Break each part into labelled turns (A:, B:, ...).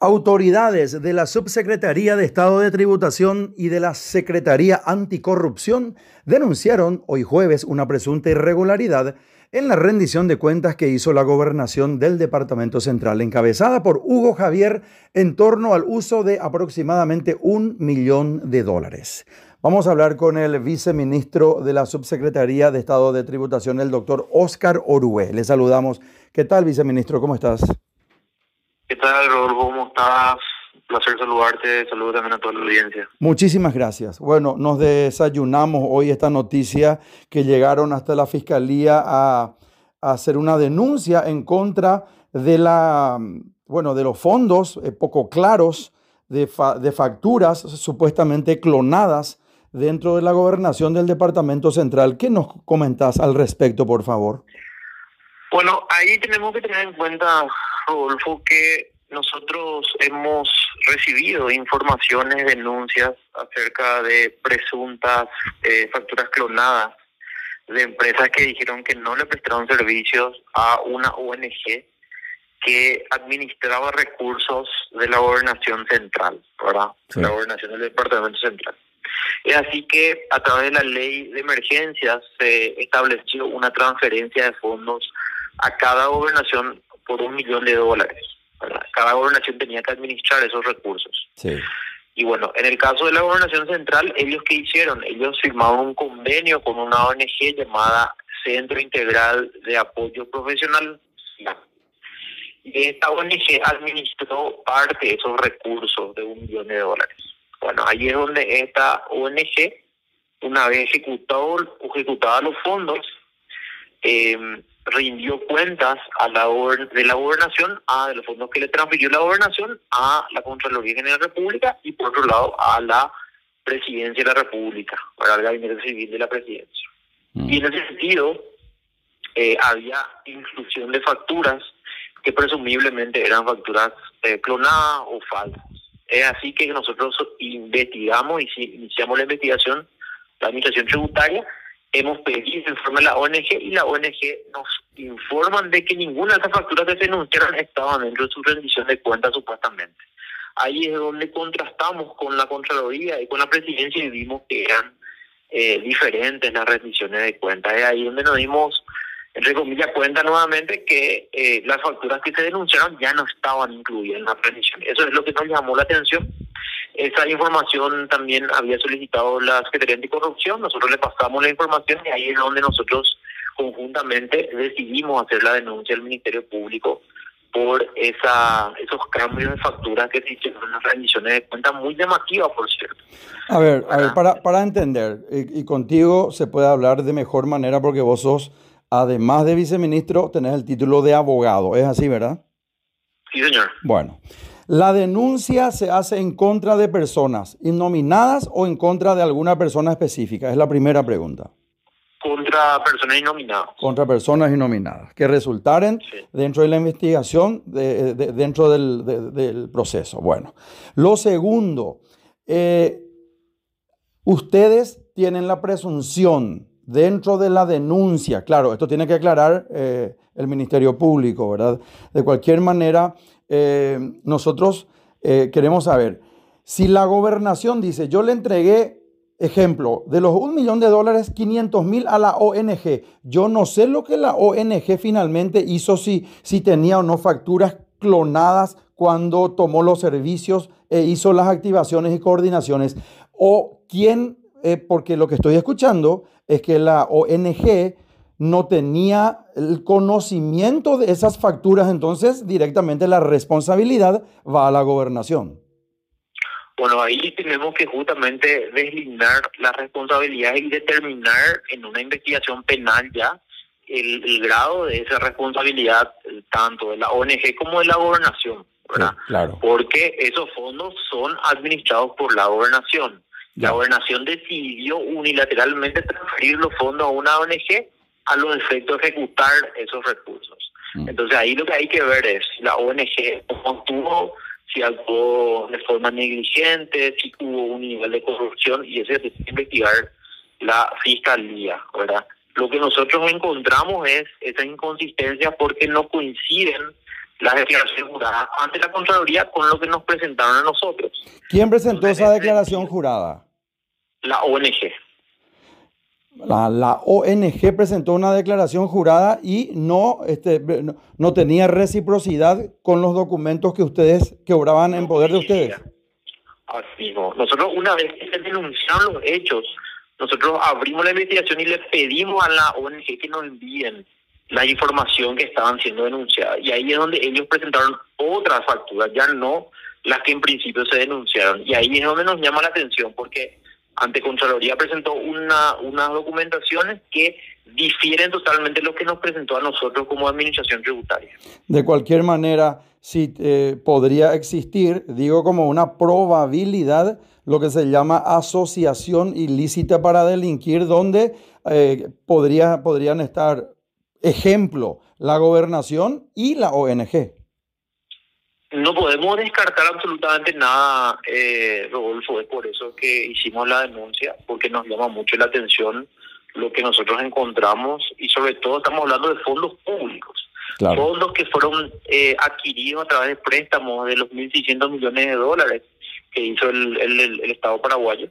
A: Autoridades de la Subsecretaría de Estado de Tributación y de la Secretaría Anticorrupción denunciaron hoy jueves una presunta irregularidad en la rendición de cuentas que hizo la gobernación del Departamento Central, encabezada por Hugo Javier, en torno al uso de aproximadamente un millón de dólares. Vamos a hablar con el viceministro de la Subsecretaría de Estado de Tributación, el doctor Oscar Orue. Le saludamos. ¿Qué tal, viceministro? ¿Cómo estás?
B: ¿Qué tal, Rodolfo? ¿Cómo estás? Un placer saludarte, saludo también a toda la audiencia.
A: Muchísimas gracias. Bueno, nos desayunamos hoy esta noticia que llegaron hasta la Fiscalía a, hacer una denuncia en contra de la, bueno, de los fondos eh, poco claros de, de facturas supuestamente clonadas dentro de la gobernación del Departamento Central. ¿Qué nos comentas al respecto, por favor?
B: Bueno, ahí tenemos que tener en cuenta, Rodolfo, que nosotros hemos recibido informaciones, denuncias acerca de presuntas eh, facturas clonadas de empresas que dijeron que no le prestaron servicios a una ONG que administraba recursos de la gobernación central, ¿verdad? La gobernación del departamento central. Es así que a través de la ley de emergencias se estableció una transferencia de fondos a cada gobernación por un millón de dólares. Cada gobernación tenía que administrar esos recursos. Y bueno, en el caso de la gobernación central, ellos qué hicieron? Ellos firmaron un convenio con una ONG llamada Centro Integral de Apoyo Profesional. Y esta ONG administró parte de esos recursos de un millón de dólares. Bueno, ahí es donde esta ONG, una vez ejecutado, ejecutaba los fondos, eh, rindió cuentas a la de la gobernación, a de los fondos que le transfirió la gobernación a la Contraloría General de la República y por otro lado a la Presidencia de la República, para el Gabinete Civil de la Presidencia. Mm. Y en ese sentido, eh, había inclusión de facturas que presumiblemente eran facturas eh, clonadas o falsas. Es así que nosotros investigamos y iniciamos la investigación, la administración tributaria, hemos pedido informe a la ONG y la ONG nos informan de que ninguna de esas facturas que se denunciaron estaban dentro de su rendición de cuentas supuestamente. Ahí es donde contrastamos con la Contraloría y con la Presidencia y vimos que eran eh, diferentes las rendiciones de cuentas. Es ahí donde nos dimos, entre comillas, cuenta nuevamente que eh, las facturas que se denunciaron ya no estaban incluidas en la rendición. Eso es lo que nos llamó la atención esa información también había solicitado la Secretaría Anticorrupción, nosotros le pasamos la información y ahí es donde nosotros conjuntamente decidimos hacer la denuncia al Ministerio Público por esa esos cambios de facturas que se hicieron en las rendiciones de cuentas muy llamativas, por cierto.
A: A ver, a ver para, para entender, y, y, contigo se puede hablar de mejor manera porque vos sos, además de viceministro, tenés el título de abogado, ¿es así, verdad?
B: Sí, señor.
A: Bueno. La denuncia se hace en contra de personas innominadas o en contra de alguna persona específica. Es la primera pregunta.
B: Contra personas innominadas.
A: Contra personas innominadas, que resultaren dentro de la investigación, dentro del, proceso. Bueno, lo segundo, eh, ustedes tienen la presunción dentro de la denuncia, claro, esto tiene que aclarar eh, el Ministerio Público, ¿verdad? De cualquier manera, eh, nosotros eh, queremos saber, si la gobernación dice, yo le entregué, ejemplo, de los un millón de dólares, 500 mil a la ONG, yo no sé lo que la ONG finalmente hizo, si, si tenía o no facturas clonadas cuando tomó los servicios e hizo las activaciones y coordinaciones, o quién, eh, porque lo que estoy escuchando es que la ONG no tenía el conocimiento de esas facturas, entonces directamente la responsabilidad va a la gobernación.
B: Bueno, ahí tenemos que justamente deslindar la responsabilidad y determinar en una investigación penal ya el, grado de esa responsabilidad tanto de la ONG como de la gobernación, ¿verdad? claro. Porque esos fondos son administrados por la gobernación. La gobernación decidió unilateralmente transferir los fondos a una ONG a los efectos de ejecutar esos recursos. Mm. Entonces ahí lo que hay que ver es la ONG tuvo, si actuó de forma negligente, si hubo un nivel de corrupción y ese es investigar la fiscalía, ¿verdad? Lo que nosotros encontramos es esas inconsistencias porque no coinciden las declaraciones juradas ante la Contraloría con lo que nos presentaron a nosotros.
A: ¿Quién presentó esa declaración jurada?
B: La ONG.
A: La, ONG presentó una declaración jurada y no, este, no, tenía reciprocidad con los documentos que ustedes que obraban en poder de ustedes.
B: Así no. Nosotros una vez que se denunciaron los hechos, nosotros abrimos la investigación y le pedimos a la ONG que nos envíen la información que estaban siendo denunciadas. Y ahí es donde ellos presentaron otras facturas, ya no las que en principio se denunciaron. Y ahí es donde nos llama la atención, porque ante Contraloría presentó una, unas documentaciones que difieren totalmente lo que nos presentó a nosotros como administración tributaria.
A: De cualquier manera, sí eh, podría existir, digo como una probabilidad, lo que se llama asociación ilícita para delinquir, donde eh, podría, podrían estar ejemplo, la gobernación y la ONG.
B: No podemos descartar absolutamente nada, eh, Rodolfo, es por eso que hicimos la denuncia, porque nos llama mucho la atención lo que nosotros encontramos y sobre todo estamos hablando de fondos públicos, fondos que fueron eh, adquiridos a través de préstamos de los 1.600 millones de dólares que hizo el, el, Estado paraguayo.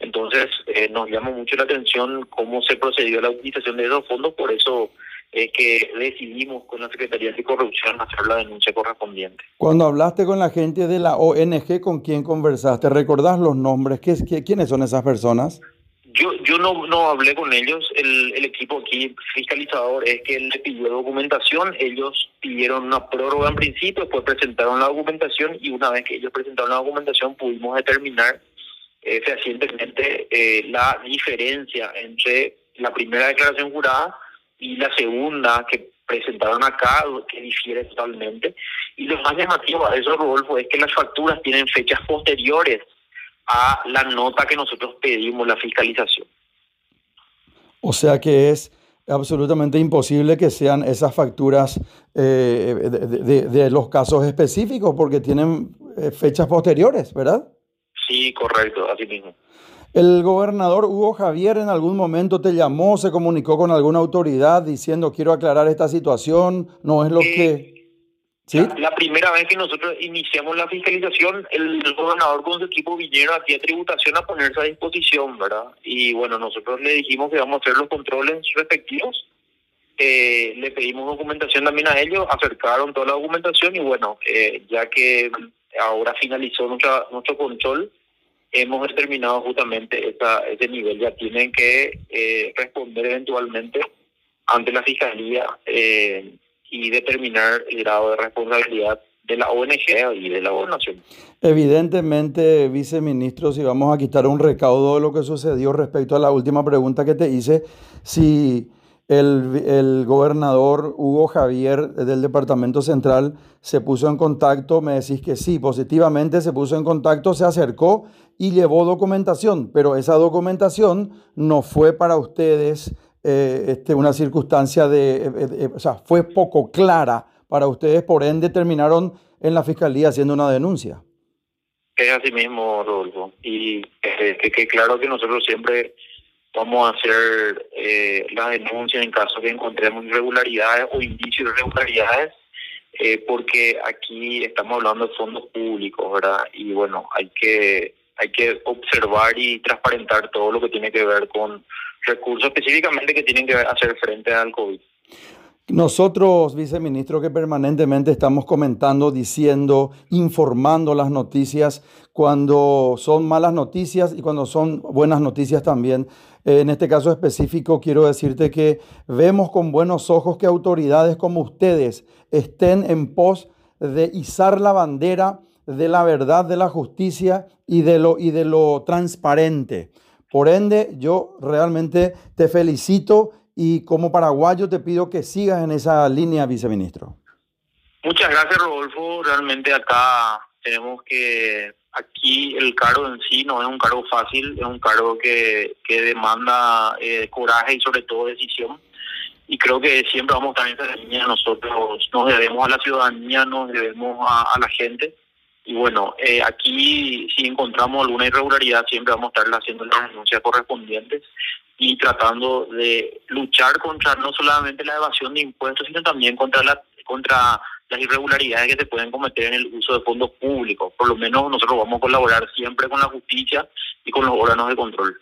B: Entonces eh, nos llama mucho la atención cómo se procedió a la utilización de esos fondos, por eso es que decidimos con la Secretaría Anticorrupción hacer la denuncia correspondiente.
A: Cuando hablaste con la gente de la ONG, ¿con quién conversaste? ¿Recordás los nombres? ¿Qué, qué, quiénes son esas personas?
B: Yo yo no, no hablé con ellos. El, el equipo aquí fiscalizador es que él le pidió documentación. Ellos pidieron una prórroga en principio, después presentaron la documentación y una vez que ellos presentaron la documentación pudimos determinar eh, fehacientemente eh, la diferencia entre la primera declaración jurada y la segunda que presentaron acá, que difiere totalmente. Y lo más llamativo de eso, Rodolfo, es que las facturas tienen fechas posteriores a la nota que nosotros pedimos, la fiscalización.
A: O sea que es absolutamente imposible que sean esas facturas eh, de, de, los casos específicos porque tienen eh, fechas posteriores, ¿verdad?
B: Sí, correcto, así mismo.
A: ¿El gobernador Hugo Javier en algún momento te llamó, se comunicó con alguna autoridad diciendo quiero aclarar esta situación? ¿No es lo eh, que...?
B: ¿Sí? La, primera vez que nosotros iniciamos la fiscalización, el, gobernador con su equipo vinieron aquí a tributación a ponerse a disposición, ¿verdad? Y bueno, nosotros le dijimos que vamos a hacer los controles respectivos. Eh, le pedimos documentación también a ellos, acercaron toda la documentación y bueno, eh, ya que ahora finalizó nuestra, nuestro control, hemos determinado justamente esa, ese nivel. Ya tienen que eh, responder eventualmente ante la Fiscalía eh, y determinar el grado de responsabilidad de la ONG y de la gobernación.
A: Evidentemente, viceministro, si vamos a quitar un recaudo de lo que sucedió respecto a la última pregunta que te hice, si el, el, gobernador Hugo Javier del Departamento Central se puso en contacto, me decís que sí, positivamente se puso en contacto, se acercó y llevó documentación, pero esa documentación no fue para ustedes eh, este, una circunstancia de, o sea, fue poco clara para ustedes, por ende terminaron en la fiscalía haciendo una denuncia.
B: Es así mismo, Rodolfo, y eh, que, claro que nosotros siempre vamos a hacer eh, la denuncia en caso que encontremos irregularidades o indicios de irregularidades, eh, porque aquí estamos hablando de fondos públicos, ¿verdad? Y bueno, hay que hay que observar y transparentar todo lo que tiene que ver con recursos específicamente que tienen que hacer frente al COVID.
A: Nosotros, viceministro, que permanentemente estamos comentando, diciendo, informando las noticias cuando son malas noticias y cuando son buenas noticias también. En este caso específico, quiero decirte que vemos con buenos ojos que autoridades como ustedes estén en pos de izar la bandera de la verdad, de la justicia y de lo, y de lo transparente. Por ende, yo realmente te felicito y como paraguayo te pido que sigas en esa línea, viceministro.
B: Muchas gracias, Rodolfo. Realmente acá tenemos que, aquí el cargo en sí no es un cargo fácil, es un cargo que, que demanda eh, coraje y sobre todo decisión. Y creo que siempre vamos a estar en esa línea. Nosotros nos debemos a la ciudadanía, nos debemos a la gente y bueno, eh, aquí si encontramos alguna irregularidad siempre vamos a estar haciendo las denuncias correspondientes y tratando de luchar contra no solamente la evasión de impuestos, sino también contra la contra las irregularidades que se pueden cometer en el uso de fondos públicos. Por lo menos nosotros vamos a colaborar siempre con la justicia y con los órganos de control.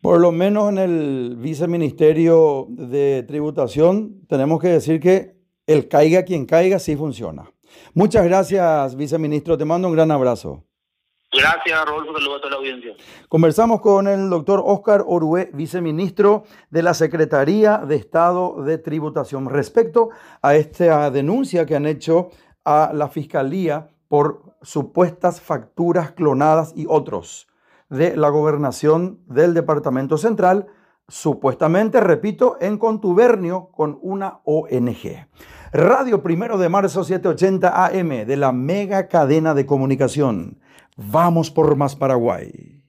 A: Por lo menos en el viceministerio de tributación tenemos que decir que el caiga quien caiga sí funciona. Muchas gracias, viceministro. Te mando un gran abrazo.
B: Gracias, Rodolfo. Saludos a toda la audiencia.
A: Conversamos con el doctor Oscar Orué, viceministro de la Secretaría de Estado de Tributación, respecto a esta denuncia que han hecho a la Fiscalía por supuestas facturas clonadas y otros de la gobernación del Departamento Central, supuestamente, repito, en contubernio con una ONG. Radio Primero de Marzo 780 AM de la mega cadena de comunicación. Vamos por más Paraguay.